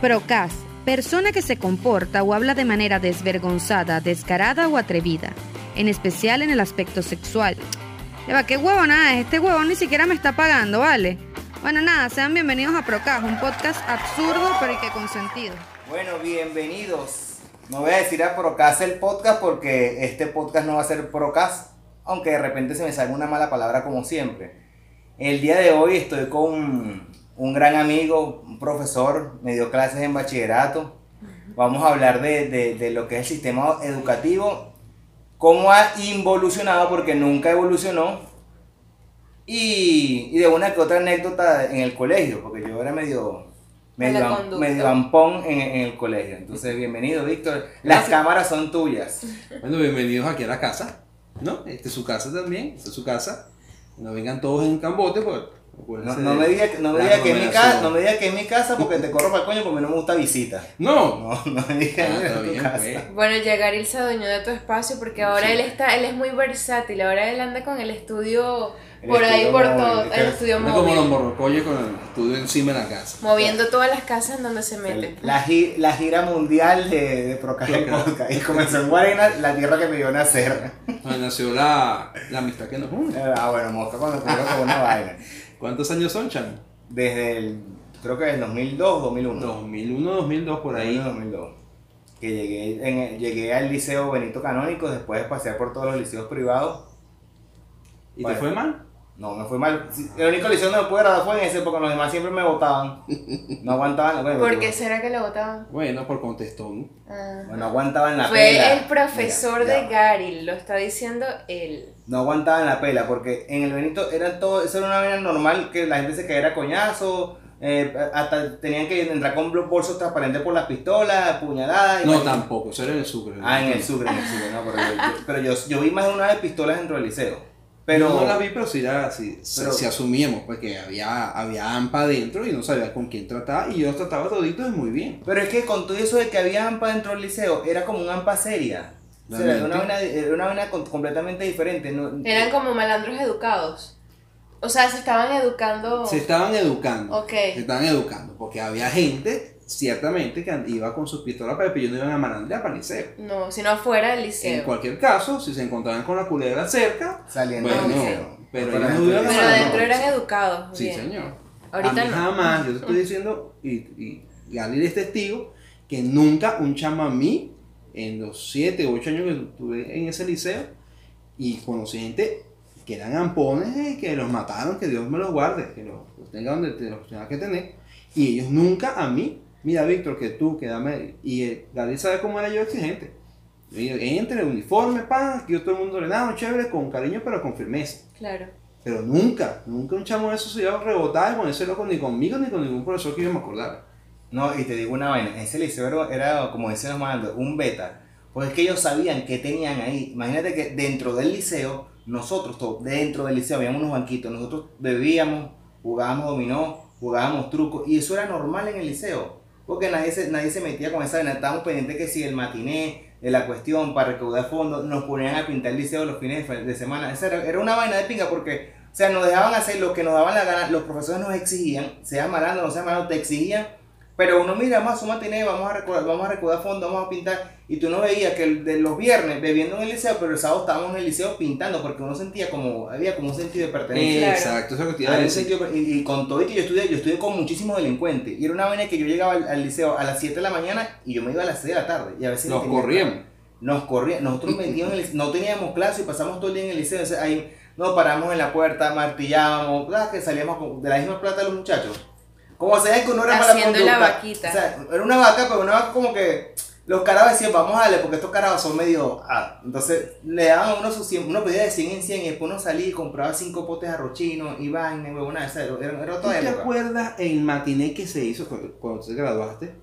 Procas, persona que se comporta o habla de manera desvergonzada, descarada o atrevida, en especial en el aspecto sexual. Eva, qué huevo nada, este huevo ni siquiera me está pagando, ¿vale? Bueno, nada, sean bienvenidos a Procas, un podcast absurdo pero que con sentido. Bueno, bienvenidos. No voy a decir a Procas el podcast porque este podcast no va a ser Procas, aunque de repente se me salga una mala palabra como siempre. El día de hoy estoy con un gran amigo, un profesor, me dio clases en bachillerato. Vamos a hablar de, de, de lo que es el sistema educativo, cómo ha involucionado, porque nunca evolucionó, y, y de una que otra anécdota en el colegio, porque yo era medio, medio, medio ampón en, en el colegio. Entonces, bienvenido, Víctor. Las cámaras son tuyas. Bueno, bienvenidos aquí a la casa, ¿no? Esta es su casa también, esta es su casa. No vengan todos en cambote, pues. No, acuérdense no de me digas no me diga que es mi casa, no me diga que es mi casa porque te corro para el coño porque no me gusta visita. No. No, no me digas Ah, que es está tu bien, casa. pues. Bueno, Yagaril se adueñó de tu espacio porque ahora Sí. él está, él es muy versátil, ahora él anda con el estudio El por ahí por móvil, todo, el estudio Anda como los móvil, morrocoyes con el estudio encima de la casa. moviendo todas las casas en donde se mete. La, gi- la gira mundial de, de Procas. Podcast. Y comenzó en Guarena, la tierra que me vio nacer. Donde nació la, la amistad que nos une. Ah, bueno, mosca cuando ocurrió con una vaina. ¿Cuántos años son, Chan? Desde el, creo que el 2002, 2001. 2001, 2002, por ahí. 2002. Que llegué, en llegué al liceo Benito Canónico después de pasear por todos los liceos privados. ¿Y Bueno. te fue mal? No, me fue mal. Sí, El único liceo donde me pude graduar fue en ese porque los demás siempre me votaban. No aguantaban. Bueno, ¿Por qué será que le votaban? Bueno, por contestón. Ah. bueno, no aguantaban la Fue pela. el profesor Mira, de ya. Garil, lo está diciendo él. No aguantaban la pela porque en el Benito eran todo, eso era una vaina normal que la gente se caía a coñazo, eh, hasta tenían que entrar con bol- bolsos transparentes por las pistolas, puñaladas. y No, tampoco, eso era en el Sucre. Ah, en el Sucre, en el Sucre, no, pero, yo, yo- pero yo, yo vi más de una vez pistolas dentro del liceo. Pero no la vi, pero sí, era, sí, Pero- sí asumíamos pues, que había, había AMPA adentro y no sabía con quién tratar. Y yo trataba toditos muy bien. Pero es que con todo eso de que había AMPA dentro del liceo, era como un AMPA seria. O sea, era una era una completamente diferente. No, Eran como malandros educados. O sea, se estaban educando. Se estaban educando. Ok. Se estaban educando. Porque había gente, ciertamente, que iba con sus pistolas para pero ellos no iban a malandrear para el liceo. No, sino afuera del En liceo. cualquier caso, si se encontraban con la culebra cerca, saliendo bueno, del ok. liceo. pero ellos no iban a Pero adentro eran educados. Sí, bien. señor. Ahorita a mí no. jamás, yo te estoy diciendo, y, y Galil es testigo, que nunca un chamo a mí, en los 7 o 8 años que estuve en ese liceo, y conocí gente que eran ampones, eh, que los mataron, que Dios me los guarde, que los, los tenga donde te los tenga que tener, y ellos nunca a mí, mira Víctor, que tú, que dame, y eh, Galil sabe cómo era yo exigente. Entre, uniforme, pan, que yo todo el mundo ordenado, chévere, con cariño, pero con firmeza. Claro. Pero nunca, nunca un chamo de esos se iba a rebotar y ponerse loco ni conmigo ni con ningún profesor que yo me acordara. No, y te digo una vaina, ese liceo era, como decían los un beta. Pues es que ellos sabían qué tenían ahí. Imagínate que dentro del liceo, nosotros, todos, dentro del liceo, había unos banquitos, nosotros bebíamos, jugábamos dominó, jugábamos truco, y eso era normal en el liceo. Porque nadie se, nadie se metía con esa vaina, estábamos pendientes que si el matiné, de la cuestión, para recaudar fondos, nos ponían a pintar el liceo los fines de, semana. Esa era, era una vaina de pinga porque, o sea, nos dejaban hacer lo que nos daban la gana, los profesores nos exigían, sea malandro, no sea malandro, te exigían pero uno mira más su matiné, vamos a recaudar, vamos a recaudar fondos, vamos a pintar. Y tú no veías que el de los viernes bebiendo en el liceo, pero el sábado estábamos en el liceo pintando, porque uno sentía como, había como un sentido de pertenencia. Claro. Exacto, eso es lo que te iba a Había un decir. sentido y, y con todo y que yo estudié, yo estudié con muchísimos delincuentes. Y era una vaina que yo llegaba al, al liceo a las 7 de la mañana y yo me iba a las 6 de la tarde. Y a veces Nos corríamos. Nos corrían, nosotros metíamos en el, no teníamos clase y pasamos todo el día en el liceo. Entonces ahí nos paramos en la puerta, martillábamos, ¿verdad? que salíamos con- de la misma plata los muchachos. Como se que uno era mala Haciendo la conducta. vaquita. O sea, era una vaca, pero una vaca como que los carabas decían, vamos a darle, porque estos carabas son medio. Ah, entonces le daban a uno sus 100, uno pedía de 100 en 100 y después uno salía y compraba 5 potes de arrochino y vaina, huevona, esa era, era, era ¿Tú otra te acuerdas el matiné que se hizo cuando, cuando te graduaste?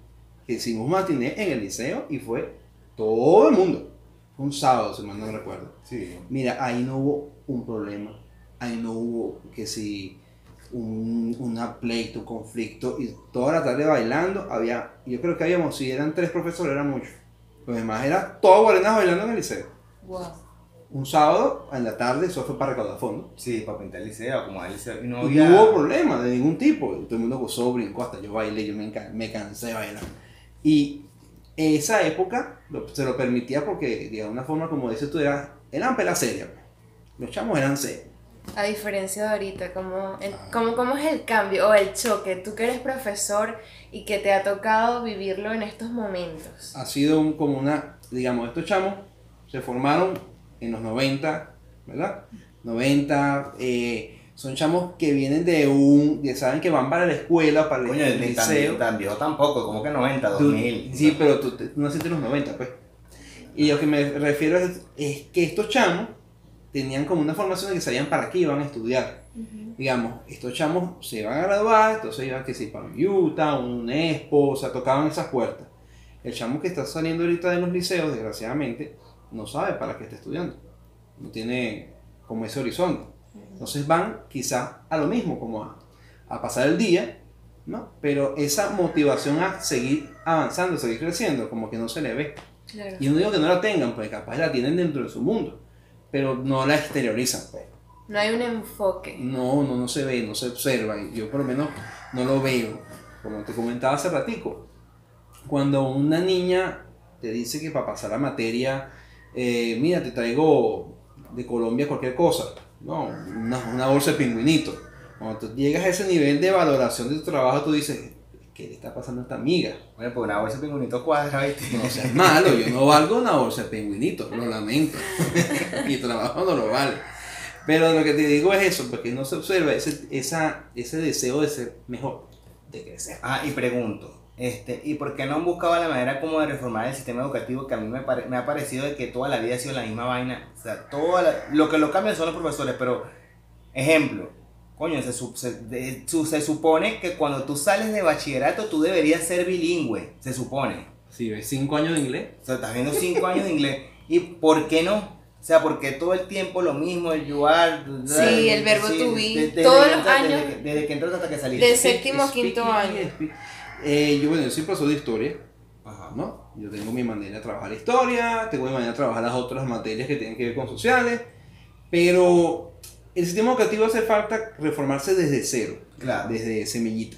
Que hicimos matiné en el liceo y fue todo el mundo. Fue un sábado, si mal no recuerdo. Sí. Mira, ahí no hubo un problema. Ahí no hubo que si un, una pleito, un conflicto. Y toda la tarde bailando. Había, yo creo que habíamos, si eran tres profesores, era mucho. Los demás era todo Guarenas bailando en el liceo. Wow. un sábado en la tarde, eso fue para recaudar fondos. Sí, para pintar el liceo, como el liceo. Y no Y había... no hubo problema de ningún tipo. Todo el mundo gozó, brincó, hasta yo bailé, yo me, me cansé de bailar. Y esa época lo- se lo permitía porque, de alguna forma, como dices tú, era, eran pelas serias. pues. Los chamos eran serios. A diferencia de ahorita, ¿cómo, el- cómo, ¿cómo es el cambio o el choque? Tú que eres profesor y que te ha tocado vivirlo en estos momentos. Ha sido un- como una, digamos, estos chamos se formaron en los 90, ¿verdad? 90, eh, son chamos que vienen de un, que saben que van para la escuela, para el, Coño, el liceo. tan viejo tampoco, como que 90, Tú- 2000. sí, pero tú, tú naciste en los 90, pues. Y lo que me refiero es, es que estos chamos tenían como una formación de que sabían para qué iban a estudiar. Digamos, estos chamos se iban a graduar, entonces iban que si para Utah, un Expo, o sea, tocaban esas puertas. El chamo que está saliendo ahorita de los liceos, desgraciadamente, no sabe para qué está estudiando. No tiene como ese horizonte. Entonces van quizás a lo mismo, como a, a pasar el día, ¿no? Pero esa motivación a seguir avanzando, seguir creciendo, como que no se le ve. Claro. Y no digo que no la tengan, pues capaz la tienen dentro de su mundo, pero no la exteriorizan, pues. No hay un enfoque. No, no, no se ve, no se observa. Yo por lo menos no lo veo. Como te comentaba hace ratico, cuando una niña te dice que para pasar la materia, eh, mira, te traigo de Colombia cualquier cosa, no, una, una bolsa de pingüinito. Cuando tú llegas a ese nivel de valoración de tu trabajo, tú dices, ¿qué le está pasando a esta amiga? Bueno, pues una bolsa de pingüinito cuadra, ¿viste? No seas malo, yo no valgo una bolsa de pingüinito, lo lamento. Mi trabajo no lo vale. Pero lo que te digo es eso, porque no se observa ese, esa, ese deseo de ser mejor, de crecer. Ah, y pregunto, este, ¿y por qué no han buscado la manera como de reformar el sistema educativo que a mí me, pare- me ha parecido de que toda la vida ha sido la misma vaina? O sea, toda la- lo que lo cambian son los profesores, pero, ejemplo, coño, se, se- de- su- se supone que cuando tú sales de bachillerato tú deberías ser bilingüe, se supone. Si ves cinco años de inglés, O sea, estás viendo cinco años de inglés. ¿Y por qué no? O sea, porque todo el tiempo lo mismo, el you are. Sí, el verbo sí, to be, de- desde todos que los entras- años. Desde, que- desde que entras hasta que saliste. De séptimo a quinto año. speak- eh, yo, bueno, yo soy profesor de historia, Ajá. ¿no? Yo tengo mi manera de trabajar la historia, tengo mi manera de trabajar las otras materias que tienen que ver con sociales, pero el sistema educativo hace falta reformarse desde cero. Claro. desde semillita,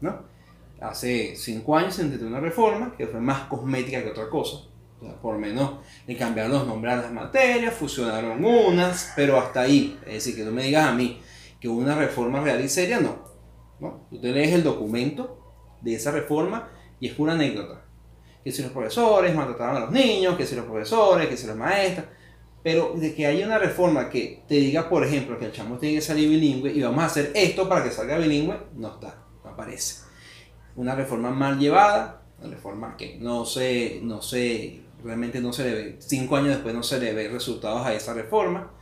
¿no? Hace cinco años se intentó una reforma que fue más cosmética que otra cosa. O sea, por menos le cambiaron los nombres a las materias, fusionaron unas, pero hasta ahí. Es decir, que no me digas a mí que hubo una reforma real y seria, no. ¿no? Tú te lees el documento de esa reforma y es pura anécdota. Que si los profesores maltrataban a los niños, que si los profesores, que si los maestros. Pero de que haya una reforma que te diga, por ejemplo, que el chamo tiene que salir bilingüe y vamos a hacer esto para que salga bilingüe, no está, no aparece. Una reforma mal llevada, una reforma que no se, no se, realmente no se le ve, cinco años después no se le ve resultados a esa reforma.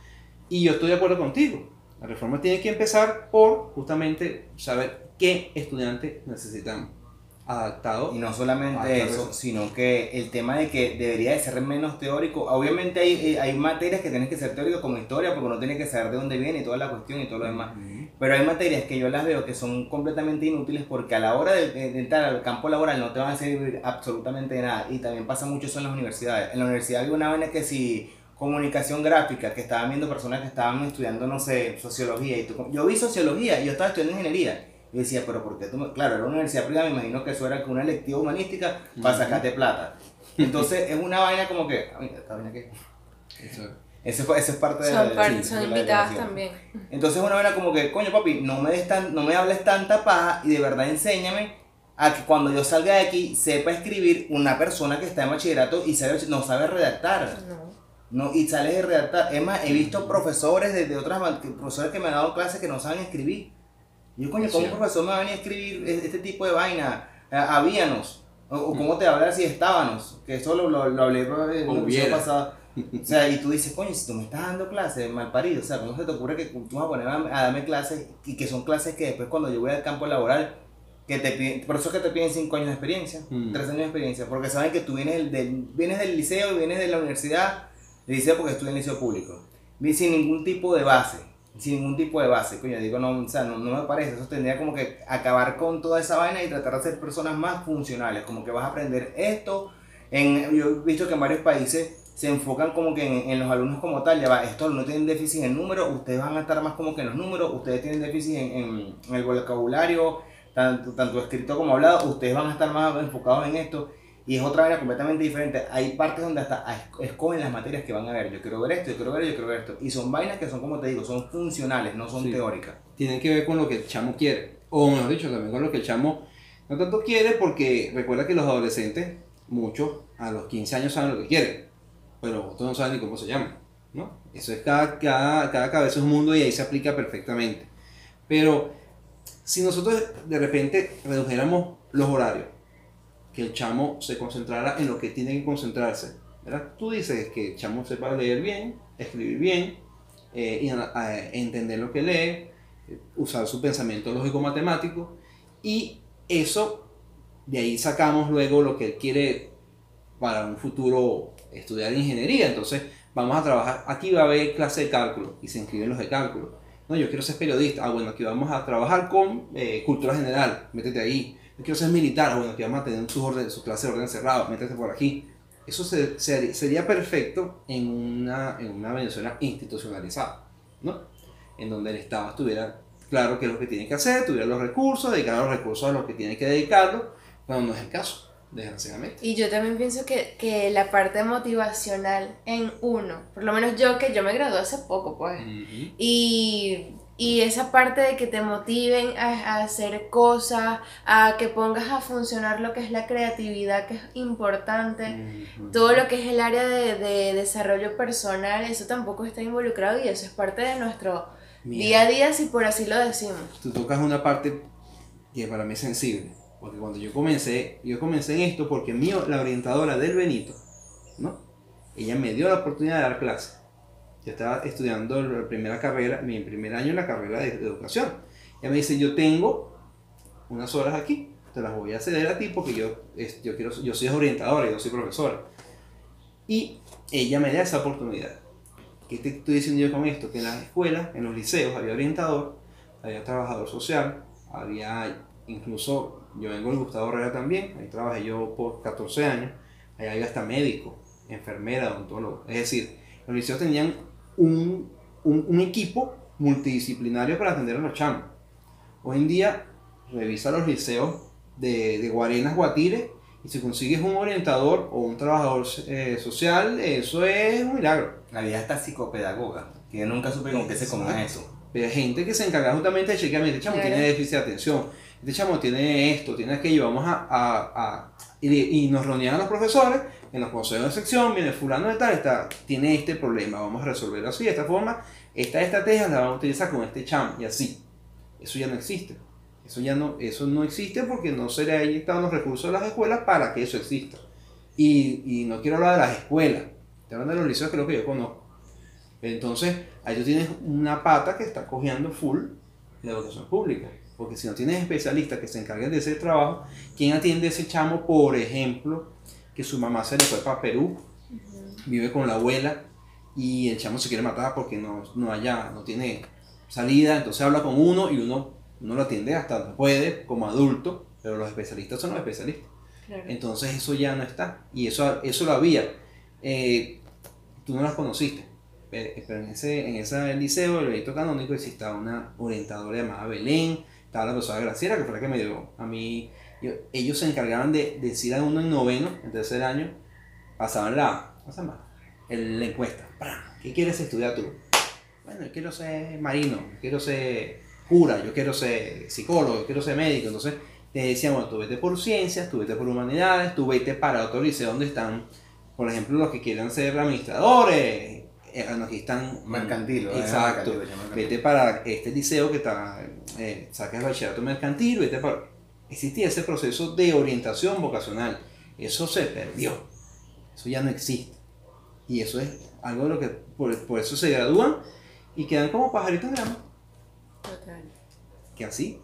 Y yo estoy de acuerdo contigo. La reforma tiene que empezar por justamente saber qué estudiante necesitamos adaptado Y no solamente eso, eso. sino que el tema de que debería de ser menos teórico. Obviamente hay, eh, hay materias que tienen que ser teóricas como historia, porque uno tiene que saber de dónde viene y toda la cuestión y todo lo demás. Pero hay materias que yo las veo que son completamente inútiles porque a la hora de, de entrar al campo laboral no te van a servir absolutamente de nada. Y también pasa mucho eso en las universidades. En la universidad había una vaina que si comunicación gráfica, que estaban viendo personas que estaban estudiando, no sé, sociología. Y tú- yo vi sociología y yo estaba estudiando ingeniería. Y decía, pero ¿por qué tú me-?" Claro, era una universidad privada, me imagino que eso era una electiva humanística para sacarte plata. Entonces es una vaina como que... "Ah, esta vaina que... Eso. Ese, fue- ese es parte de Son, la- par- sí, son de invitadas también. Entonces una vez como que, coño papi, no me, des tan, no me hables tanta paja y de verdad enséñame a que cuando yo salga de aquí sepa escribir una persona que está en bachillerato y sabe, no sabe redactar. No. No, y sale de redactar. Es más, he visto profesores de, de otras profesores que me han dado clases que no saben escribir. Y yo, coño, ¿cómo un profesor me va a venir a escribir este tipo de vaina? Habíanos. O, o cómo te hablar si estábamos. Que eso lo, lo, lo hablé en el episodio pasado. O sea, y tú dices, coño, si tú me estás dando clases, mal parido, o sea, ¿cómo se te ocurre que tú vas a poner a, a darme clases y que son clases que después cuando yo voy al campo laboral, que te piden, por eso es que te piden 5 años de experiencia, Mm. 3 años de experiencia, porque saben que tú vienes del, vienes del liceo y vienes de la universidad, liceo porque estudié en liceo público, sin ningún tipo de base, sin ningún tipo de base, coño, digo, no, o sea, no, no me parece, eso tendría como que acabar con toda esa vaina y tratar de ser personas más funcionales, como que vas a aprender esto, en, yo he visto que en varios países se enfocan como que en, en los alumnos como tal, ya va, estos alumnos tienen déficit en número, ustedes van a estar más como que en los números, ustedes tienen déficit en, en- en el vocabulario, tanto, tanto escrito como hablado, ustedes van a estar más enfocados en esto. Y es otra manera completamente diferente. Hay partes donde hasta es- escogen las materias que van a ver. Yo quiero ver esto, yo quiero ver, yo quiero ver esto. Y son vainas que son, como te digo, son funcionales, no son Sí. teóricas. tienen que ver con lo que el chamo quiere. O mejor dicho, también con lo que el chamo no tanto quiere, porque recuerda que los adolescentes, muchos a los 15 años saben lo que quieren, pero otros no saben ni cómo se llaman. ¿no? Eso es cada, cada, cada cabeza es un mundo y ahí se aplica perfectamente. Pero si nosotros de repente redujéramos los horarios, que el chamo se concentrara en lo que tiene que concentrarse. ¿verdad? Tú dices que el chamo sepa leer bien, escribir bien, eh, y ana- eh, entender lo que lee, usar su pensamiento lógico matemático y eso de ahí sacamos luego lo que él quiere para un futuro estudiar ingeniería entonces vamos a trabajar aquí va a haber clase de cálculo y se inscriben los de cálculo no yo quiero ser periodista ah bueno aquí vamos a trabajar con eh, cultura general métete ahí yo quiero ser militar bueno aquí vamos a tener su, orden, su clase de orden cerrado métete por aquí eso se- se- sería perfecto en una, en una Venezuela institucionalizada, ¿no? En donde el Estado estuviera claro qué es lo que tiene que hacer, tuviera los recursos, dedicar los recursos a lo que tiene que dedicarlo, pero no es el caso, desgraciadamente. Y yo también pienso que, que la parte motivacional en uno, por lo menos yo que yo me gradué hace poco, pues, y, y esa parte de que te motiven a, a hacer cosas, a que pongas a funcionar lo que es la creatividad, que es importante. Ujú. Todo lo que es el área de, de desarrollo personal, eso tampoco está involucrado y eso es parte de nuestro Mira, día a día, si por así lo decimos. tú tocas una parte que para mí es sensible, porque cuando yo comencé, yo comencé en esto porque mío, la orientadora del Benito, ¿no? Ella me dio la oportunidad de dar clase. Yo estaba estudiando la primera carrera, mi primer año en la carrera de, de educación. Ella me dice, yo tengo unas horas aquí, te las voy a ceder a ti porque yo, es- yo, quiero, yo soy orientadora, yo soy profesora. Y ella me da esa oportunidad. ¿Qué te estoy diciendo yo con esto? Que en las escuelas, en los liceos, había orientador, había trabajador social, había incluso, yo vengo del Gustavo Herrera también, ahí trabajé yo por 14 años, ahí había hasta médico, enfermera, odontólogo. Es decir, los liceos tenían un, un, un equipo multidisciplinario para atender a los chamos. Hoy en día, revisa los liceos de, de Guarenas, Guatire, y si consigues un orientador o un trabajador eh, social, eso es un milagro. La vida está psicopedagoga, que yo nunca supe con qué se Exacto. eso. Pero hay gente que se encarga justamente de chequear, este chamo tiene déficit de atención, este chamo tiene esto, tiene aquello, vamos a... a- a- y, y nos reunían los profesores en los consejos de sección, viene fulano de tal, está, tiene este problema, vamos a resolverlo así, de esta forma, esta estrategia la vamos a utilizar con este chamo, y así. Eso ya no existe. Eso ya no, eso no existe porque no se le han inyectado los recursos de las escuelas para que eso exista. Y, y no quiero hablar de las escuelas, estoy hablando de los liceos que es lo que yo conozco. Entonces, ahí tú tienes una pata que está cojeando full la educación pública. Porque si no tienes especialistas que se encarguen de ese trabajo, ¿quién atiende a ese chamo, por ejemplo, que su mamá se le fue para Perú, vive con la abuela y el chamo se quiere matar porque no, no haya, no tiene salida, entonces habla con uno y uno, uno lo atiende hasta donde puede como adulto, pero los especialistas son los especialistas. Entonces eso ya no está. Y eso, eso lo había. Eh, tú no las conociste. Pero, en ese, en ese liceo, el Benito Canónico, existía una orientadora llamada Belén, estaba la profesora Graciela, que fue la que me dio a mí. Ellos se encargaban de decir a uno en noveno, en tercer año, pasaban la. El- la encuesta. ¿Qué quieres estudiar tú? Bueno, yo quiero ser marino, yo quiero ser cura, yo quiero ser psicólogo, yo quiero ser médico. Entonces te decían, bueno, tú vete por ciencias, tú vete por humanidades, tú vete para otro liceo donde están, por ejemplo, los que quieran ser administradores, eh, que están... Mercantil. Exacto. Mercantil. Vete para este liceo que está, eh, sacas el bachillerato mercantil, vete para... Existía ese proceso de orientación vocacional. Eso se perdió. Eso ya no existe. Y eso es algo de lo que, por, por eso se gradúan y quedan como pajaritos de ama. Total. Que así.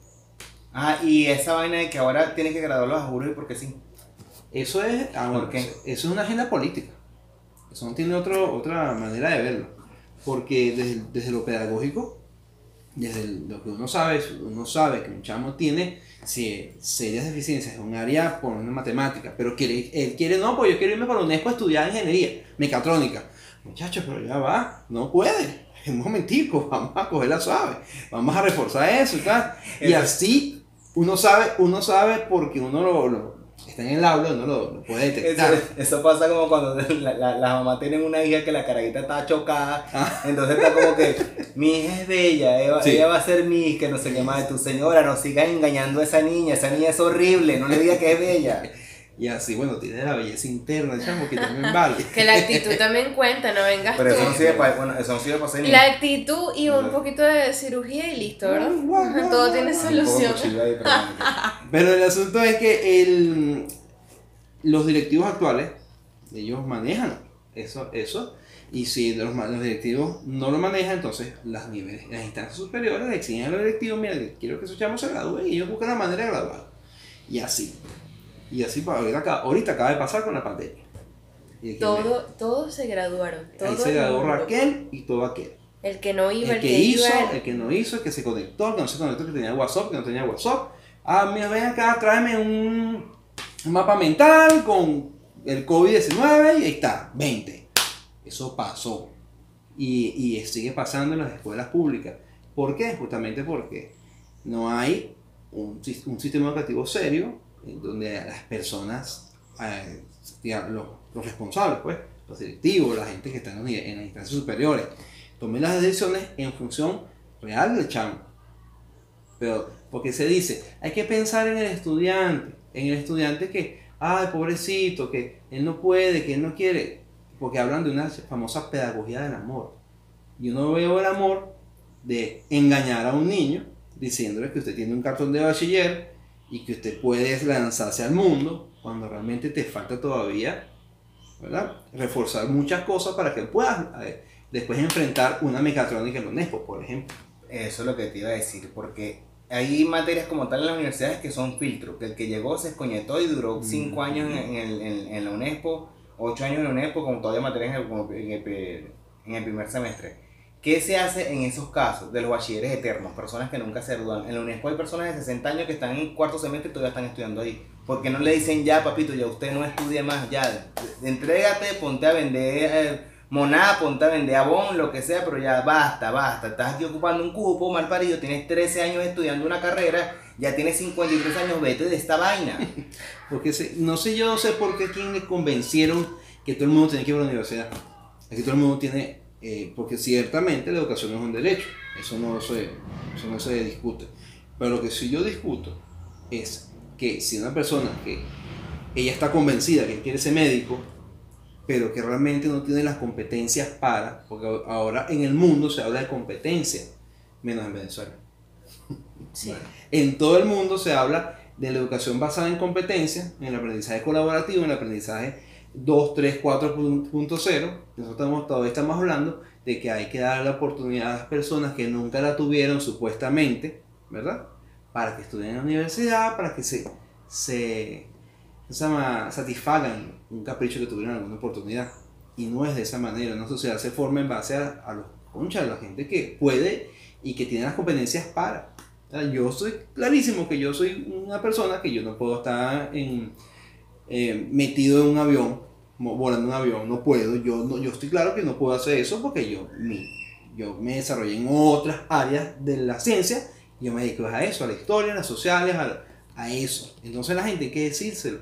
Ah, y esa vaina de que ahora tienen que graduarlos a juros y porque sí. Eso es, ah, bueno, eso es una agenda política. Eso no tiene otro, otra manera de verlo. Porque desde, desde lo pedagógico, desde lo que uno sabe, uno sabe que un chamo tiene si, serias deficiencias en un área por una matemática, pero quiere, él quiere, no, pues yo quiero irme para UNESCO a estudiar ingeniería mecatrónica. Muchachos, pero ya va, no puede. Un momentico, vamos a cogerla suave, vamos a reforzar eso y tal. Y así uno sabe, uno sabe porque uno lo, lo está en el aula, uno lo, lo puede detectar. Eso, eso pasa como cuando la, la, las mamás tienen una hija que la carajita está chocada. Ah. Entonces está como que mi hija es bella, ella, Sí. ella va a ser mi que no sé qué más. Tu señora no siga engañando a esa niña, esa niña es horrible, no le diga que es bella. Y así, bueno, tiene la belleza interna, chamo, que también vale. Que la actitud también cuenta, no vengas Pero eso tú. no sirve para, bueno, eso no sirve para ser La actitud y un poquito de cirugía y listo, ¿verdad? Todo tiene solución. Pero el asunto es que el, los directivos actuales, ellos manejan eso, eso y si los, los directivos no lo manejan, entonces las, niveles, las instancias superiores le exigen a los directivos, mira, quiero que esos chamos se gradúen y ellos buscan la manera de graduar. Y así. Y así, ahorita, acaba- ahorita acaba de pasar con la pandemia. Y Todo, todos se graduaron. Todo ahí se graduó. Raquel y todo aquel. El que no iba, El el, que hizo, iba. el que no hizo, el que se conectó, el que no se conectó, el que tenía WhatsApp, el que no tenía WhatsApp. Ah, mira, ven acá, tráeme un, un mapa mental con el COVID-19 y ahí está, 20. Eso pasó. Y, y sigue pasando en las escuelas públicas. ¿Por qué? Justamente porque no hay un, un sistema educativo serio donde las personas, eh, los, los responsables, pues, los directivos, la gente que está en, en las instancias superiores, tomen las decisiones en función real del chamo. Pero, porque se dice, hay que pensar en el estudiante, en el estudiante que, ay, pobrecito, que él no puede, que él no quiere, porque hablan de una famosa pedagogía del amor. Yo no veo el amor de engañar a un niño diciéndole que usted tiene un cartón de bachiller y que usted puede lanzarse al mundo cuando realmente te falta todavía, ¿verdad? Reforzar muchas cosas para que puedas eh, después enfrentar una mecatrónica en la UNESCO, por ejemplo. Eso es lo que te iba a decir, porque hay materias como tal en las universidades que son filtros, que el que llegó se escoñetó y duró 5 Mm. años en, el- en- en la UNESCO, 8 años en la UNESCO, como todavía materias en el, como en el pe- en el primer semestre. ¿Qué se hace en esos casos de los bachilleres eternos, personas que nunca se gradúan? En la UNESCO hay personas de 60 años que están en cuarto semestre y todavía están estudiando ahí. Porque no le dicen ya, papito, ya usted no estudie más, ya, entrégate, ponte a vender eh, moná, ponte a vender abón, lo que sea, pero ya basta, basta. Estás aquí ocupando un cupo, mal parido, tienes 13 años estudiando una carrera, ya tienes 53 años, vete de esta vaina. Porque se- no sé yo, no sé por qué quién le convencieron que todo el mundo tiene que ir a la universidad. Aquí todo el mundo tiene, eh, porque ciertamente la educación es un derecho, eso no se, eso no se discute. Pero lo que sí yo discuto es que si una persona que ella está convencida que quiere ser médico, pero que realmente no tiene las competencias para, porque ahora en el mundo se habla de competencia, menos en Venezuela. Sí. En todo el mundo se habla de la educación basada en competencia, en el aprendizaje colaborativo, en el aprendizaje 2, 3, 4.0. Nosotros todavía estamos hablando de que hay que dar la oportunidad a las personas que nunca la tuvieron supuestamente, ¿verdad? Para que estudien en la universidad, para que se, se, se llama? satisfagan un capricho que tuvieron alguna oportunidad. Y no es de esa manera, una sociedad se forma en base a, a los conchas, a la gente que puede y que tiene las competencias para. Yo soy clarísimo que yo soy una persona que yo no puedo estar en, eh, metido en un avión, volando en un avión, no puedo. Yo, no, yo estoy claro que no puedo hacer eso porque yo, mi, yo me desarrollé en otras áreas de la ciencia. y Yo me dedico a eso, a la historia, a las sociales, a, a eso. Entonces la gente hay que decírselo.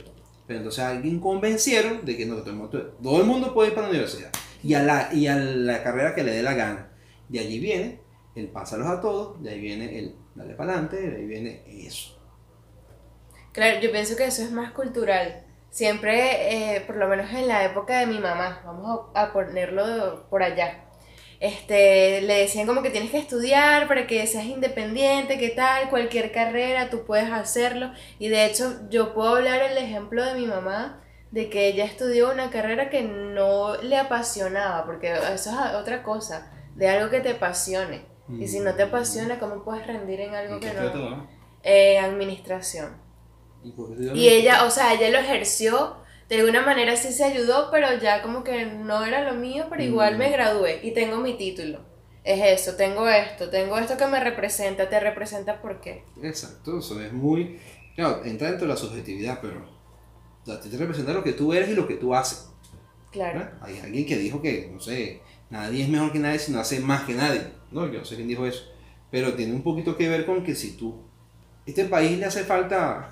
Pero entonces alguien convencieron de que no, todo el mundo, todo el mundo puede ir para la universidad y a la, y a la carrera que le dé la gana. De allí viene el pásalos a todos, de ahí viene el dale para adelante, de ahí viene eso. Claro, yo pienso que eso es más cultural. Siempre, eh, por lo menos en la época de mi mamá, vamos a, a ponerlo por allá, este, le decían como que tienes que estudiar para que seas independiente, qué tal, cualquier carrera, tú puedes hacerlo. Y de hecho, yo puedo hablar el ejemplo de mi mamá, de que ella estudió una carrera que no le apasionaba, porque eso es otra cosa, de algo que te apasione. Y si no te apasiona, ¿cómo puedes rendir en algo ¿Y que no? mamá? Eh, administración. ¿Y ella, o sea, ella lo ejerció, de alguna manera sí se ayudó, pero ya como que no era lo mío, pero igual Mm. me gradué y tengo mi título. es eso, tengo esto, tengo esto que me representa, te representa por qué. Exacto, eso es muy... Claro, entra dentro de la subjetividad, pero te representa lo que tú eres y lo que tú haces. Claro. ¿verdad? Hay alguien que dijo que, no sé, nadie es mejor que nadie si no hace más que nadie. No, yo no sé quién dijo eso. Pero tiene un poquito que ver con que si tú... Este país le hace falta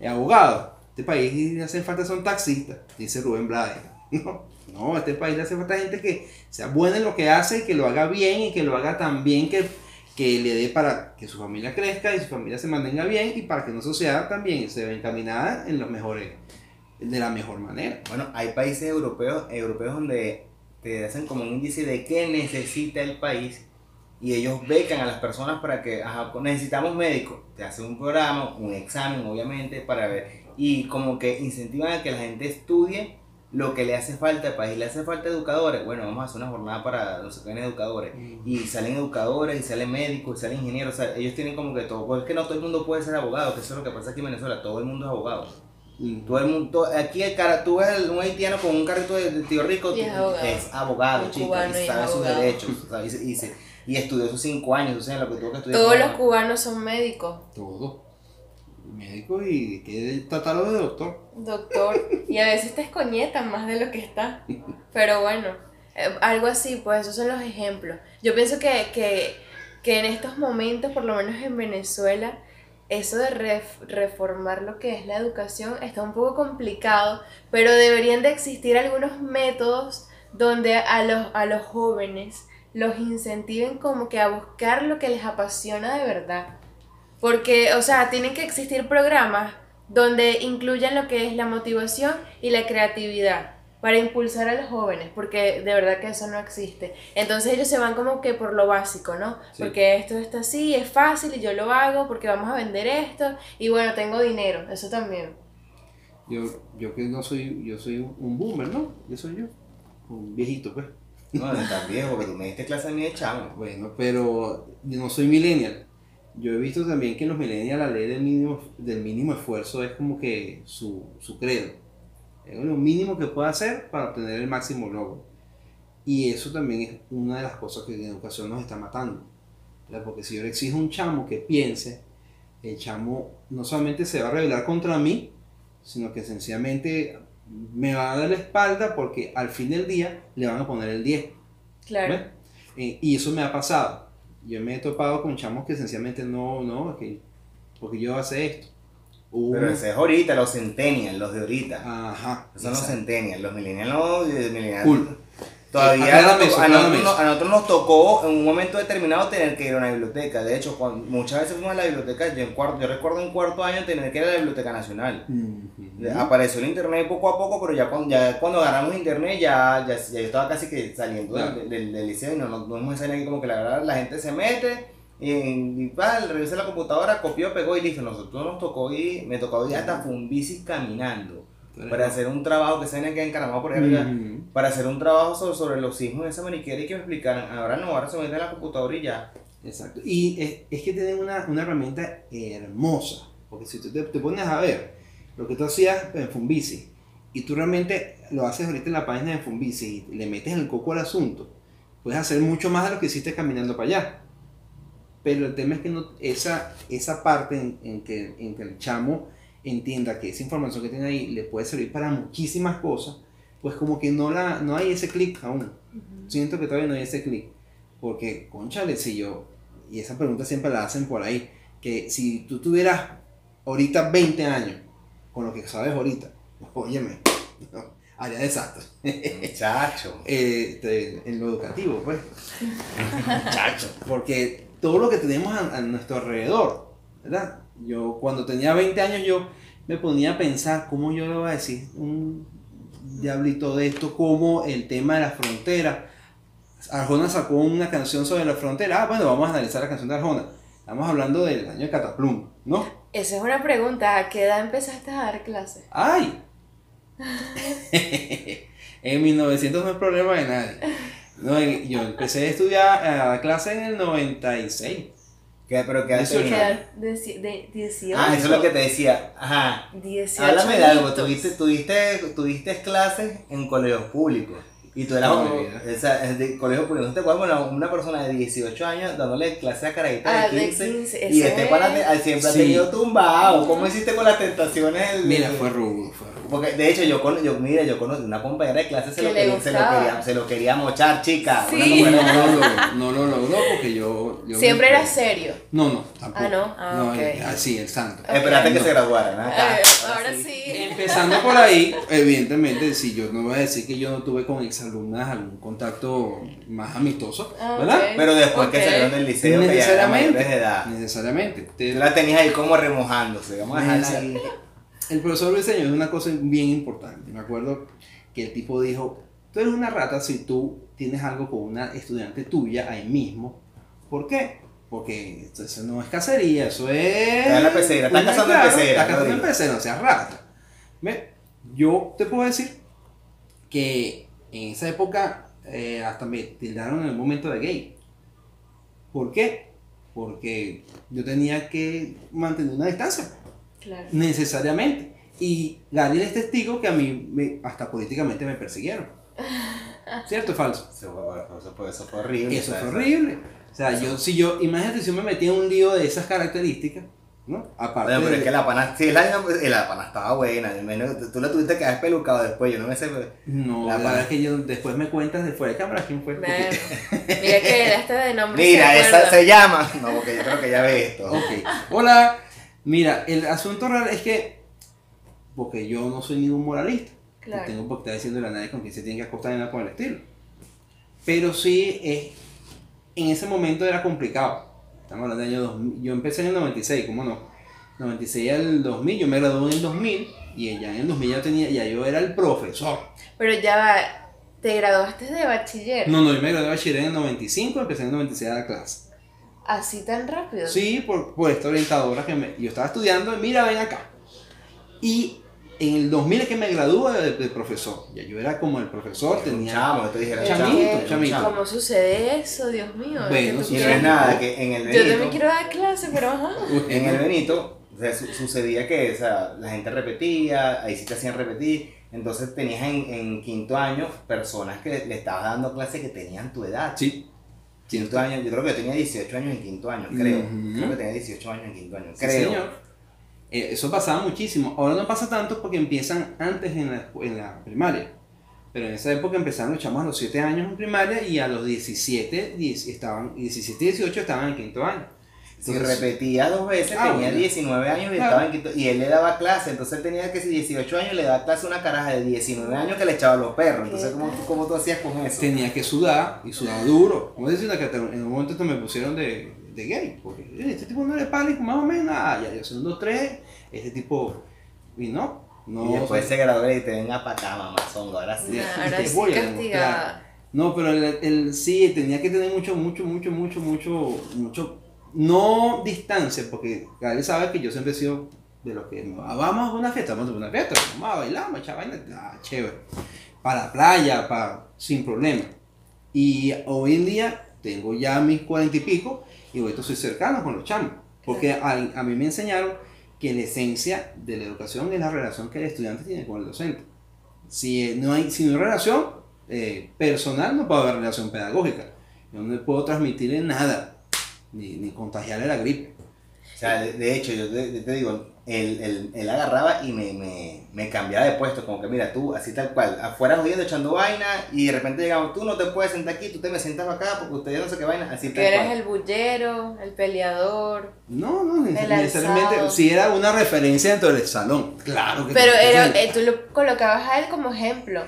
abogados. Este país le hace falta son taxistas, dice Rubén Blades. No, no, este país le hace falta gente que sea buena en lo que hace y que lo haga bien y que lo haga tan bien que, que le dé para que su familia crezca y su familia se mantenga bien y para que una sociedad también se vea encaminada en los mejores, de la mejor manera. Bueno, hay países europeos, europeos donde te hacen como un índice de qué necesita el país y ellos becan a las personas para que, ajá, necesitamos médicos, te hacen un programa, un examen obviamente para ver y como que incentivan a que la gente estudie lo que le hace falta al país, le hace falta educadores, bueno, vamos a hacer una jornada para los que ven educadores y salen educadores y salen médicos y salen ingenieros, o sea, ellos tienen como que todo, porque es que no todo el mundo puede ser abogado, que eso es lo que pasa aquí en Venezuela, todo el mundo es abogado. Y Todo el mundo, aquí el cara, tú ves un haitiano con un carrito de, de tío rico, Y es abogado. es abogado, chico, y y sabe sus derechos, ¿sabes? Y, se- y, se- y estudió sus cinco años, o sea, lo que tuvo que estudiar. Todos los cubanos son médicos, todo. Médico y que tratarlo de doctor. doctor, y a veces te escoñetan más de lo que está. Pero bueno, eh, algo así, pues esos son los ejemplos. Yo pienso que, que, que en estos momentos, por lo menos en Venezuela, eso de ref- reformar lo que es la educación está un poco complicado, pero deberían de existir algunos métodos donde a los, a los jóvenes los incentiven como que a buscar lo que les apasiona de verdad. Porque, o sea, tienen que existir programas donde incluyan lo que es la motivación y la creatividad para impulsar a los jóvenes, porque de verdad que eso no existe. Entonces ellos se van como que por lo básico, ¿no? Sí. Porque esto está así, es fácil y yo lo hago porque vamos a vender esto y bueno, tengo dinero, eso también. Yo, yo que no soy, yo soy un- un boomer, ¿no? Yo soy yo. Un viejito, pues. No, no tan viejo, porque tú me diste clase a mí de chamo. Bueno, pero yo no soy millennial. Yo he visto también que en los millennials la ley del mínimo, del mínimo esfuerzo es como que su, su credo. Es lo mínimo que puede hacer para obtener el máximo logro. Y eso también es una de las cosas que en educación nos está matando. ¿verdad? Porque si yo le exijo a un chamo que piense, el chamo no solamente se va a rebelar contra mí, sino que sencillamente me va a dar la espalda porque al fin del día le van a poner el 10. Claro. Eh, y eso me ha pasado. Yo me he topado con chamos que sencillamente no, no, es que, porque yo hace esto. Pero ese es ahorita, los centennials, los de ahorita. Ajá. Esos son los exacto. centennials, los millennials no, eh, millennials. Cool. Todavía Aclárame eso, a, nosotros, eso. a nosotros nos tocó en un momento determinado tener que ir a una biblioteca. De hecho, cuando, muchas veces fuimos a la biblioteca, yo, en cuarto, yo recuerdo en cuarto año tener que ir a la Biblioteca Nacional. Apareció el internet poco a poco, pero ya cuando, ya cuando agarramos internet ya, ya, ya yo estaba casi que saliendo Claro. del, del, del liceo y no, no, no salido aquí como que la verdad la gente se mete y, pal, revisa la computadora, copió, pegó y listo. Nosotros nos tocó ir, me tocó ir hasta Fumbicis caminando para hacer un trabajo que se aquí encaramado por Ujú. para hacer un trabajo sobre, sobre los sismos de esa maniquera y que me explicaran. Ahora no, ahora se mete en la computadora y ya. Exacto. Y es, es que tienen una, una herramienta hermosa. Porque si tú te, te pones a ver lo que tú hacías en Fumbisi y tú realmente lo haces ahorita en la página de Fumbisi y le metes el coco al asunto, puedes hacer mucho más de lo que hiciste caminando para allá. Pero el tema es que no, esa, esa parte en, en que, en que el chamo entienda que esa información que tiene ahí le puede servir para muchísimas cosas, pues como que no, la, no hay ese clic aún. Siento que todavía no hay ese clic. Porque, conchale, si yo, y esa pregunta siempre la hacen por ahí, que si tú tuvieras ahorita 20 años, con lo que sabes ahorita, óyeme, no, haría desastre. Muchacho. Eh, te- en lo educativo, pues. Muchacho. Porque todo lo que tenemos a, a nuestro alrededor, ¿verdad? Yo cuando tenía 20 años yo me ponía a pensar cómo yo le voy a decir un diablito de esto, como el tema de la frontera. Arjona sacó una canción sobre la frontera. Ah, bueno, vamos a analizar la canción de Arjona. Estamos hablando del año de Cataplum, ¿no? Esa es una pregunta, ¿a qué edad empezaste a dar clases? ¡Ay! en 1900 no es problema de nadie. No, yo empecé a estudiar a dar clase en el 96. ¿Qué, pero qué Dieciocho. ¿Qué tenía? edad? De, de 18. Ah, eso es lo que te decía. Ajá. 18 Háblame de algo. ¿Tuviste, tuviste, tuviste clases en colegios públicos. Y tú eras Toda como, esa, es de colegio público. ¿No te acuerdas una, una persona de 18 años dándole clase a carajita Ah, de de 15? 15, y este te- siempre Sí. ha tenido tumbado. ¿Cómo hiciste con las tentaciones? del- Mira, fue rudo, fue rudo. Porque de hecho yo, con, yo mira, yo conocí una compañera de clase se lo, quería, se, lo quería, se lo quería mochar, chica. Sí. Una No, de no, lo, no lo logró porque yo... yo Siempre me- era serio. No, no, tampoco. Ah, no. Ah, no, ok. eh, ah, sí, el santo. Espérate que No. se graduara, ¿no? Eh, ahora sí. Empezando por ahí, evidentemente, si yo no voy a decir que yo no tuve con exalumnas algún contacto más amistoso, Ah, ¿verdad? Pero después que salieron del liceo, que ya mayores de edad. Necesariamente. Te- Tú la tenías ahí como remojándose. Vamos a dejarla ahí. El profesor Señor es una cosa bien importante. Me acuerdo que el tipo dijo, tú eres una rata si tú tienes algo con una estudiante tuya ahí mismo. ¿Por qué? Porque eso no es cacería, eso es... Está en la pecera, está cazando en pecera, Está no cazando en pecera, no seas rata. Ve, Yo te puedo decir que en esa época eh, hasta me tildaron en el momento de gay. ¿Por qué? Porque yo tenía que mantener una distancia Claro. necesariamente. Y Gabriel es testigo que a mí me- hasta políticamente me persiguieron. ¿Cierto o falso? Eso fue, eso fue- eso fue horrible. Eso o sea, fue horrible. O sea, yo, si yo, imagínate si yo me metía en un lío de esas características, ¿no? Aparte Bueno, pero de- es que la pana, sí, la, la pana estaba buena. al menos tú la tuviste que haber pelucado después. Yo no me sé. pues, No, la la, pana- verdad es que yo después me cuentas de fuera de cámara quién fue. Bueno, porque- mira que hasta de nombre Mira, se esa se llama. No, porque yo creo que ya ve esto. Ok, hola. Mira, el asunto real es que, porque yo no soy ningún moralista, Claro. no tengo por qué estar diciéndole a nadie con quién se tiene que acostar ni nada con el estilo. Pero sí, es, en ese momento era complicado. Estamos hablando del año 2000. Yo empecé en el 96, ¿cómo no? 96 al 2000, yo me gradué en el 2000 y ya en el 2000 ya, tenía, ya yo era el profesor. Pero ya va, te graduaste de bachiller. No, no, yo me gradué de bachiller en el 95, empecé en el 96 a dar clase. Así tan rápido. Sí, por, por esta orientadora que me, yo estaba estudiando, y mira, ven acá. Y en el 2000 es que me gradué de, de profesor. Ya yo era como el profesor, Un tenía... chamo, te Pero Chamito, chamito. ¿Cómo sucede eso, Dios mío? Bueno, Y no es nada, que en el Yo Benito, también quiero dar clase, pero ajá. en el Benito o sea, su- sucedía que o sea, la gente repetía, ahí sí te hacían repetir. Entonces tenías en, en quinto año personas que le estabas dando clases que tenían tu edad. Sí. Quinto año, yo creo que tenía 18 años en quinto año, creo. Ujú. Creo que tenía 18 años en quinto año, Sí, creo. señor. Eh, eso pasaba muchísimo. Ahora no pasa tanto porque empiezan antes en la, en la primaria. Pero en esa época empezaron los chamos a los 7 años en primaria y a los 17, 10 estaban, 17 y 18 estaban en quinto año. Si Entonces, repetía dos veces, Ah, tenía bueno. 19 años y, Claro. estaba en quinto, y él le daba clase, entonces él tenía que si 18 años le daba clase a una caraja de 19 años que le echaba a los perros. Entonces, ¿cómo, tú- cómo tú hacías con eso? tenía que sudar y sudaba duro. Como decir que te- en un momento me pusieron de, de gay. Porque "Eh, este tipo no le pánico, más o menos. Ah, ya, yo soy un 2, 3. Este tipo. Y no. no y después o se sea, graduó y te venga para acá, mamazongo, ahora sí. Ya. Ahora te sí voy a castigada. No, pero el, el- sí tenía que tener mucho, mucho, mucho, mucho, mucho, mucho, no distancia, porque Gabriel sabe que yo siempre he sido de los que "Ah, vamos a una fiesta, vamos a una fiesta, vamos a bailar, vamos a echar vaina, ah, chévere, para la playa, para, sin problema. Y hoy en día tengo ya mis cuarenta y pico y ahorita soy cercano con los chamos, porque a, a mí me enseñaron que la esencia de la educación es la relación que el estudiante tiene con el docente. Si no hay, si no hay relación eh, personal, no puede haber relación pedagógica. Yo no puedo transmitirle nada, ni, ni contagiarle la gripe. O sea, de, de hecho, yo te, te digo, él, él, él agarraba y me, me, me cambiaba de puesto, como que mira, tú, así tal cual, afuera jodiendo, echando vaina, y de repente llegamos, tú no te puedes sentar aquí, tú te me sientas acá, porque ustedes no sé qué vaina, así tal eres cual. el bullero, el peleador. No, no, El necesariamente. Si era una referencia dentro del salón, claro que Pero sí. era, eh, tú lo colocabas a él como ejemplo.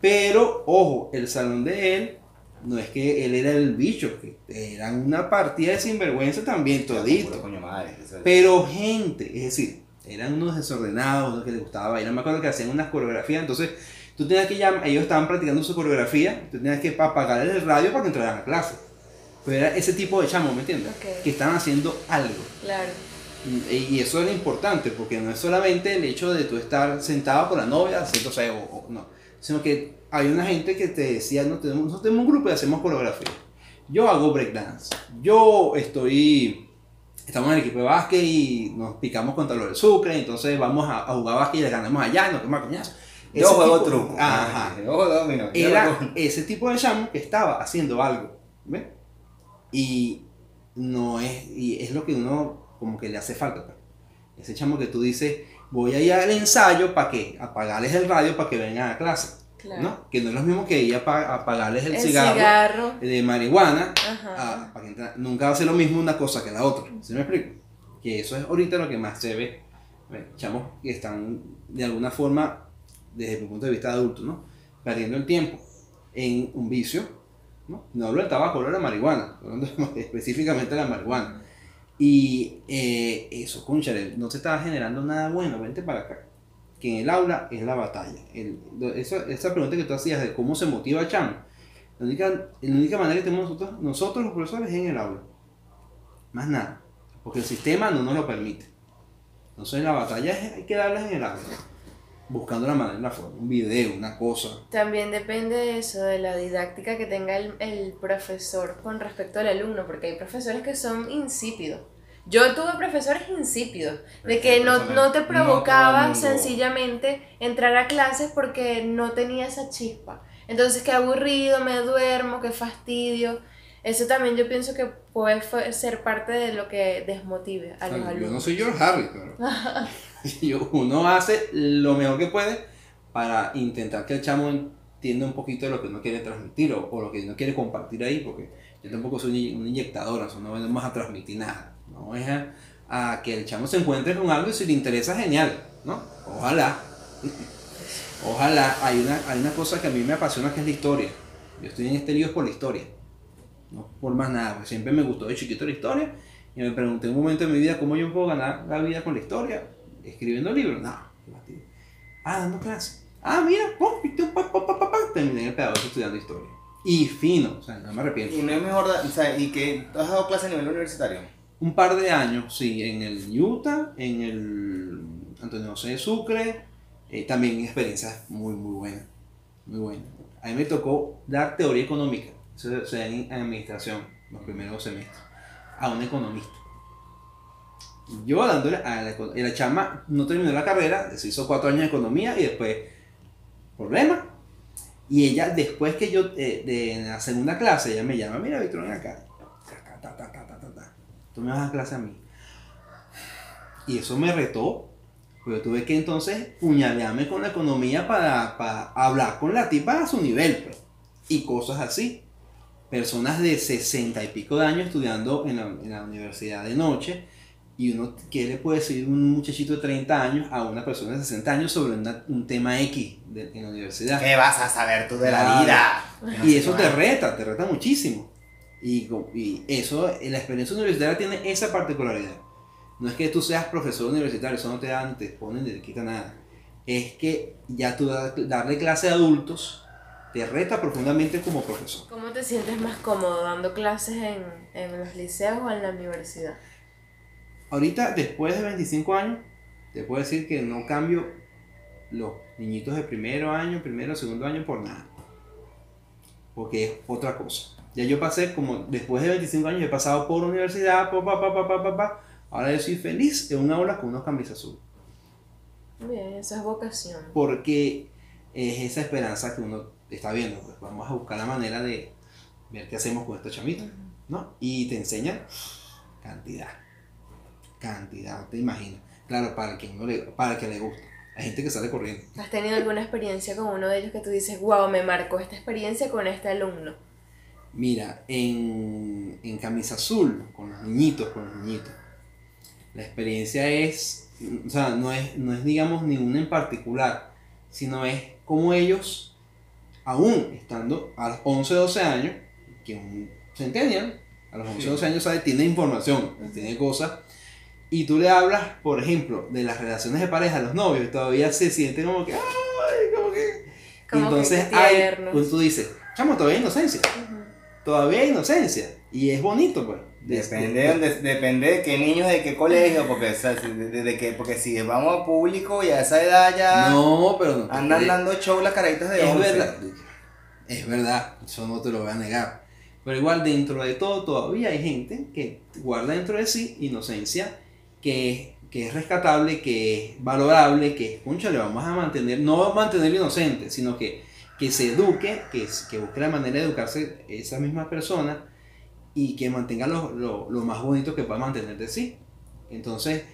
Pero, ojo, el salón de él no es que él era el bicho, que eran una partida de sinvergüenza también, Puro todito. coño madre, eso es- Pero gente, es decir, eran unos desordenados, unos que les gustaba bailar. Me acuerdo que hacían unas coreografías, entonces tú tenías que llamar, ellos estaban practicando su coreografía, tú tenías que apagar el radio para que entraran a clase. Pero era ese tipo de chamos, ¿me entiendes? Que estaban haciendo algo. Claro. Y eso era importante, porque no es solamente el hecho de tú estar sentado con la novia haciendo feo, o- no, sino que hay una gente que te decía, no tenemos, nosotros tenemos un grupo y hacemos coreografía. Yo hago breakdance. Yo estoy, estamos en el equipo de básquet y nos picamos contra los del Sucre, entonces vamos a, a jugar básquet y le ganamos allá y nos quemamos a coñazo. Yo juego tipo- truco. Ajá. Yo. Yo Era ese tipo de chamo que estaba haciendo algo. ¿Ves? Y no es, y es lo que uno como que le hace falta. pues. Ese chamo que tú dices, voy a ir al ensayo para que apagarles el radio para que vengan a clase. Claro. ¿no? Que no es lo mismo que ir a a apagarles el, El cigarro, cigarro. de marihuana. A- para nunca va a ser lo mismo una cosa que la otra. ¿Sí me explico? Que eso es ahorita lo que más se ve. Ve, Chamos que están de alguna forma, desde mi punto de vista de adulto, ¿no? Perdiendo el tiempo en un vicio. No, no hablo del tabaco, hablo de la marihuana. hablando específicamente de la marihuana. Y eh, eso, conchale, no te está generando nada bueno, vente para acá. Que en el aula es la batalla. Esa, pregunta que tú hacías de cómo se motiva a Chamo, la única, la única manera que tenemos nosotros, nosotros los profesores es en el aula. Más nada. Porque el sistema no nos lo permite. Entonces la batalla es, hay que darlas en el aula. Buscando la manera, la forma, un video, una cosa. También depende de eso, de la didáctica que tenga el, el profesor con respecto al alumno, porque hay profesores que son insípidos. Yo tuve profesores insípidos, de que no, no te provocaba sencillamente entrar a clases porque no tenía esa chispa. Entonces, qué aburrido, me duermo, qué fastidio. Eso también yo pienso que puede ser parte de lo que desmotive a los Yo no alumnos. soy George Harry, pero uno hace lo mejor que puede para intentar que el chamo entienda un poquito de lo que uno quiere transmitir o, o lo que uno quiere compartir ahí, porque yo tampoco soy un inyectador, o sea, no vamos a transmitir nada. No a, que el chamo se encuentre con algo y si le interesa, genial, ¿no? Ojalá. Ojalá. Hay una, hay una cosa que a mí me apasiona que es la historia. Yo estoy en este lío por la historia. No por más nada, siempre me gustó de chiquito la historia y me pregunté un momento de mi vida cómo yo puedo ganar la vida con la historia, escribiendo libros. No. Ah, dando clases. Ah, mira, pum, pa, pa. terminé el pedagógico estudiando historia. Y fino, o sea, no me arrepiento. Y no es mejor, o sea, y que has dado clase a nivel universitario. Un par de años, sí, en el Utah, en el Antonio José de Sucre, eh, también experiencias muy, muy buenas. Muy buenas. A mí me tocó dar teoría económica, eso se da en administración, los primeros semestres, a un economista. Yo dándole a la, y la chama no terminó la carrera, se hizo cuatro años de economía y después, problema. Y ella, después que yo, eh, de en la segunda clase, ella me llama, mira, Víctor, ven acá. Tú me vas a dar clase a mí. Y eso me retó, porque tuve que entonces puñalearme con la economía para, para hablar con la tipa a su nivel, pues. Y cosas así. Personas de 60 y pico de años estudiando en la, en la universidad de noche. Y uno, ¿qué le puede decir un muchachito de 30 años a una persona de 60 años sobre una- un tema X de- en la universidad? ¿Qué vas a saber tú de la vida? Y eso te reta, te reta muchísimo. Y, eso, eh, la experiencia universitaria tiene esa particularidad. No es que tú seas profesor universitario, eso no te da ni te pone ni te quita nada. Es que ya tú da- darle clase a adultos te reta profundamente como profesor. ¿Cómo te sientes más cómodo dando clases en, en los liceos o en la universidad? Ahorita, después de 25 años, te puedo decir que no cambio los niñitos de primero año, primero, segundo año por nada. Porque es otra cosa. Ya yo pasé como, después de 25 años, he pasado por universidad, pa, pa, pa, pa, pa, pa, pa. Ahora yo soy feliz en un aula con unos camisas azules. Bien, eso es vocación. Porque es esa esperanza que uno está viendo. Pues vamos a buscar la manera de ver qué hacemos con estos chamitos. ¿no? Y te enseñan cantidad. Cantidad, te imaginas. Claro, para que, uno le, para que le guste. Hay gente que sale corriendo. ¿Has tenido alguna experiencia con uno de ellos que tú dices, wow, me marcó esta experiencia con este alumno? Mira, en, en camisa azul, con los niñitos, con los niñitos, la experiencia es, o sea, no es, no es digamos ninguna en particular, sino es como ellos, aún estando a los 11, 12 años, que un centennial, a los 11, Sí. 12 años, sabe, tiene información, tiene cosas, y tú le hablas, por ejemplo, de las relaciones de pareja, los novios, y todavía se siente como que, ay, como que... Como entonces que hay, pues tú dices, chamo, todavía inocencia Ujú. Todavía hay inocencia. Y es bonito, pues. Depende de, dónde- depende de qué niños, de qué colegio, porque, o sea, de, de- de qué- porque si vamos a público y a esa edad ya No, pero no. andan dando show las caritas de Es 11. verdad. Es verdad, eso no te lo voy a negar. Pero igual dentro de todo todavía hay gente que guarda dentro de sí inocencia que es que es rescatable, que es valorable, que, concha, le vamos a mantener, no mantenerlo inocente, sino que, que se eduque, que, que busque la manera de educarse esa misma persona y que mantenga lo, lo, lo más bonito que pueda mantener de sí. Entonces,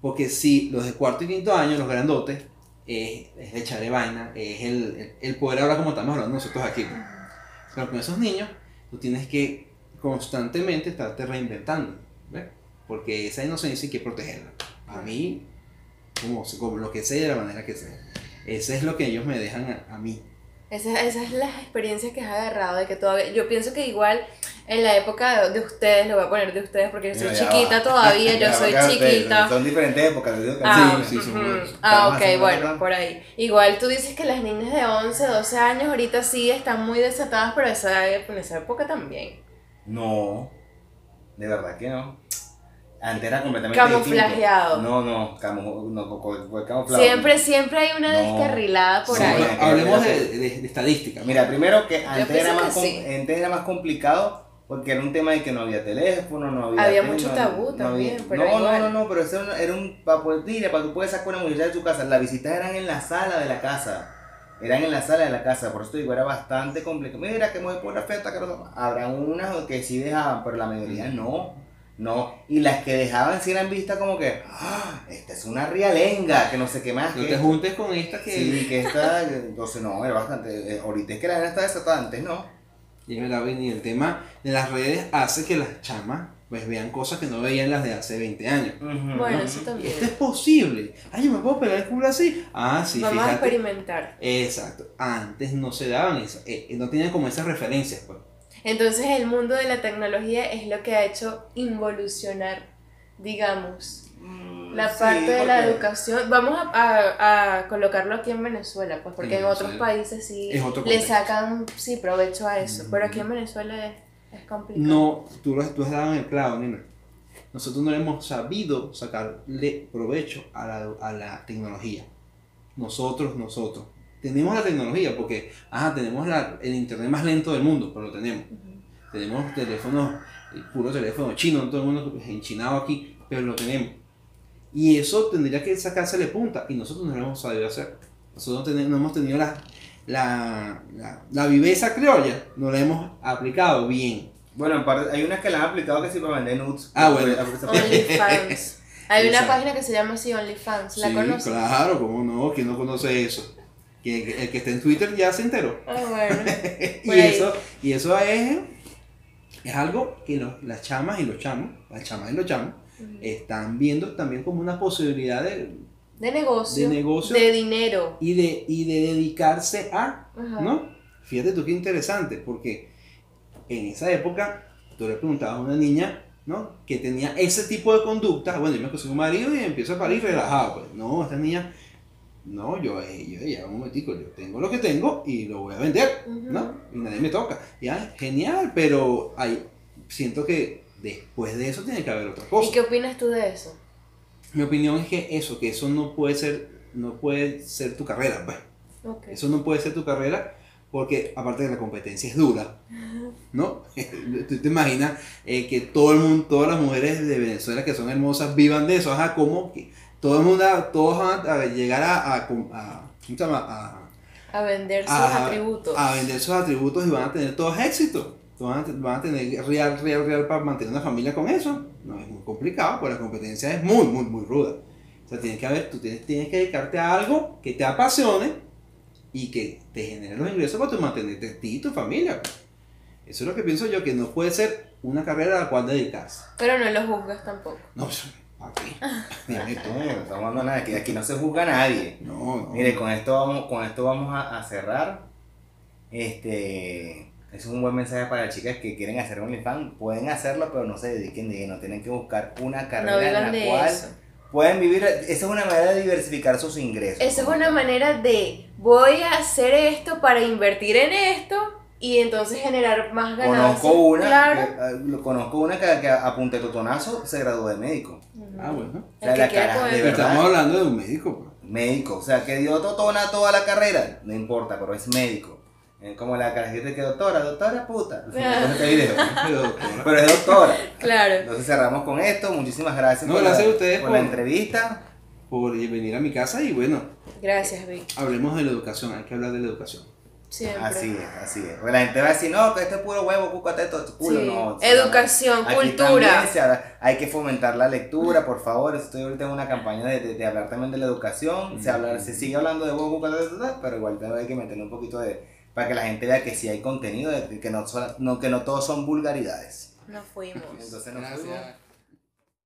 porque si los de cuarto y quinto año, los grandotes, es, es echarle vaina, es el, el, poder ahora como estamos hablando nosotros aquí. Pero con esos niños, tú tienes que constantemente estarte reinventando, ¿ves? Porque esa inocencia hay que protegerla. A mí, como, como lo que sea, de la manera que sea. Eso es lo que ellos me dejan a, a mí. Esa, esa es la experiencia que has agarrado de que todavía, yo pienso que igual en la época de, de ustedes, lo voy a poner de ustedes porque yo soy Mira, chiquita va. todavía, yo soy ustedes, chiquita. Son diferentes épocas. Ah, Sí, sí, somos- ah, ok, bueno, por ahí. Igual tú dices que las niñas de 11, 12 años ahorita sí están muy desatadas, pero esa, en esa época también. No, de verdad que no. Antes era completamente Camuflajeado. distinto. No, no, camu no fue- camuflado. Siempre, siempre hay una No. descarrilada por Sí, ahí. bueno. Hablemos de, de- de estadística. Mira, primero que antes era, más que sí. antes era más complicado porque era un tema de que no había teléfono, no había... Había mucho tabú no también, había- no, no, no, no, pero eso era un-. Para poder, mira, para que tú puedas sacar una muchacha de tu casa, las visitas eran en la sala de la casa. Eran en la sala de la casa, por eso te digo, era bastante complicado. Mira, que me voy por la fiesta, que no... Habrá unas que sí dejaban, pero la mayoría no. No, y las que dejaban sí eran vistas como que, "Ah, esta es una rialenga, que no sé qué más. No que te juntes con esta que... Sí, que esta, entonces no, era bastante. eh, ahorita es que la gente está desatada, antes no. Y es verdad, y el tema de las redes hace que las chamas pues vean cosas que no veían las de hace 20 años. Bueno, eso también. Esto es posible. Ay, yo me puedo pegar el culo así. Ah, sí, Vamos a experimentar. Exacto. Antes no se daban eso. eh, no tenían como esas referencias, pues. Entonces el mundo de la tecnología es lo que ha hecho involucionar, digamos, la Sí, parte de la educación. Vamos a, a- a colocarlo aquí en Venezuela, pues porque En en, otros países sí le sacan sí provecho a eso, Mm. pero aquí en Venezuela es, es complicado. No, tú, lo- tú has dado en el clavo, nena. Nosotros no hemos sabido sacarle provecho a la, a la tecnología. Nosotros, nosotros. Tenemos la tecnología porque, ajá, tenemos la- el internet más lento del mundo, pero lo tenemos. Tenemos teléfonos, eh, puro teléfono chino, todo el mundo enchinado aquí, pero lo tenemos. Y eso tendría que sacársele punta, y nosotros no lo hemos sabido hacer. Nosotros no, tenemos- no hemos tenido la, la, la, la viveza criolla, no la hemos aplicado bien. Bueno, hay unas que la han aplicado que sí para vender nudes. Ah, bueno. OnlyFans. Hay una página que se llama así OnlyFans, ¿la sí, conoces? claro, cómo no, ¿quién no conoce eso? Que, el que está en Twitter ya se enteró. Ah, bueno. y, eso, y eso es, es algo que los- las chamas y los chamos, las chamas y los chamos, están viendo también como una posibilidad de, De negocio. de negocio De dinero. y de, y de dedicarse a. ¿no? Fíjate tú qué interesante, porque en esa época tú le preguntabas a una niña, ¿no? Que tenía ese tipo de conducta, bueno, yo me consigo un marido y empiezo a parir relajado, pues, no, esta niña, no, yo, eh, yo, ya, un momentico, yo tengo lo que tengo y lo voy a vender. ¿no? Y nadie me toca, ya, genial, pero hay, siento que después de eso tiene que haber otra cosa. ¿Y qué opinas tú de eso? Mi opinión es que eso, que eso no puede ser, no puede ser tu carrera, pues. Ok. Eso no puede ser tu carrera porque aparte de la competencia es dura, ¿no? Tú te imaginas eh, que todo el mundo, todas las mujeres de Venezuela que son hermosas vivan de eso, ajá, que todo el mundo, todos van a llegar a, a, a-. A, A vender sus atributos. a vender sus atributos y van a tener todos éxito. Van a, van a tener real, real, real para mantener una familia con eso. No es muy complicado, pues la competencia es muy, muy, muy ruda. O sea, tienes que haber, tú tienes, tienes que dedicarte a algo que te apasione y que te genere los ingresos para tu mantenerte a ti y tu familia. pues. Eso es lo que pienso yo, que no puede ser una carrera a la cual dedicarse. Pero no lo juzgas tampoco. No, aquí. Dime tú. No, no estamos hablando nada, aquí, aquí no se juzga a nadie. No, no. Mire, con esto vamos, con esto vamos a, a cerrar. Este, es un buen mensaje para las chicas que quieren hacer OnlyFans. Pueden hacerlo, pero no se dediquen de lleno. Tienen que buscar una carrera en la de cual eso. pueden vivir. Esa es una manera de diversificar sus ingresos. Esa es una manera de voy a hacer esto para invertir en esto y entonces generar más ganancias. Conozco una, Claro. que, lo- conozco una que, que a punta de totonazo se graduó de médico. Ah, bueno. O sea, que la cara de verdad. estamos hablando de un médico. pues. Médico, o sea, que dio totona toda la carrera, no importa, pero es médico. Eh, Como la carajita que doctora, doctora puta. Ah. Este video. Pero, es doctora. Claro. Entonces cerramos con esto. Muchísimas gracias No, por, gracias la, a ustedes por la por- entrevista. por venir a mi casa y bueno, Gracias, Vic. hablemos de la educación, hay que hablar de la educación. Siempre. Así es, así es. Porque la gente va a decir, no, que esto es puro huevo, cúcate esto, esto es culo. Sí. No, Educación, Aquí cultura. también se habla- hay que fomentar la lectura, por favor. Estoy ahorita en una campaña de, de- de hablar también de la educación. Se, habla, se sigue hablando de huevo, cúcate, pero igual también hay que meterle un poquito de. para que la gente vea que sí hay contenido, que no, no, que no todos son vulgaridades. Nos fuimos. Entonces nos Gracias. fuimos.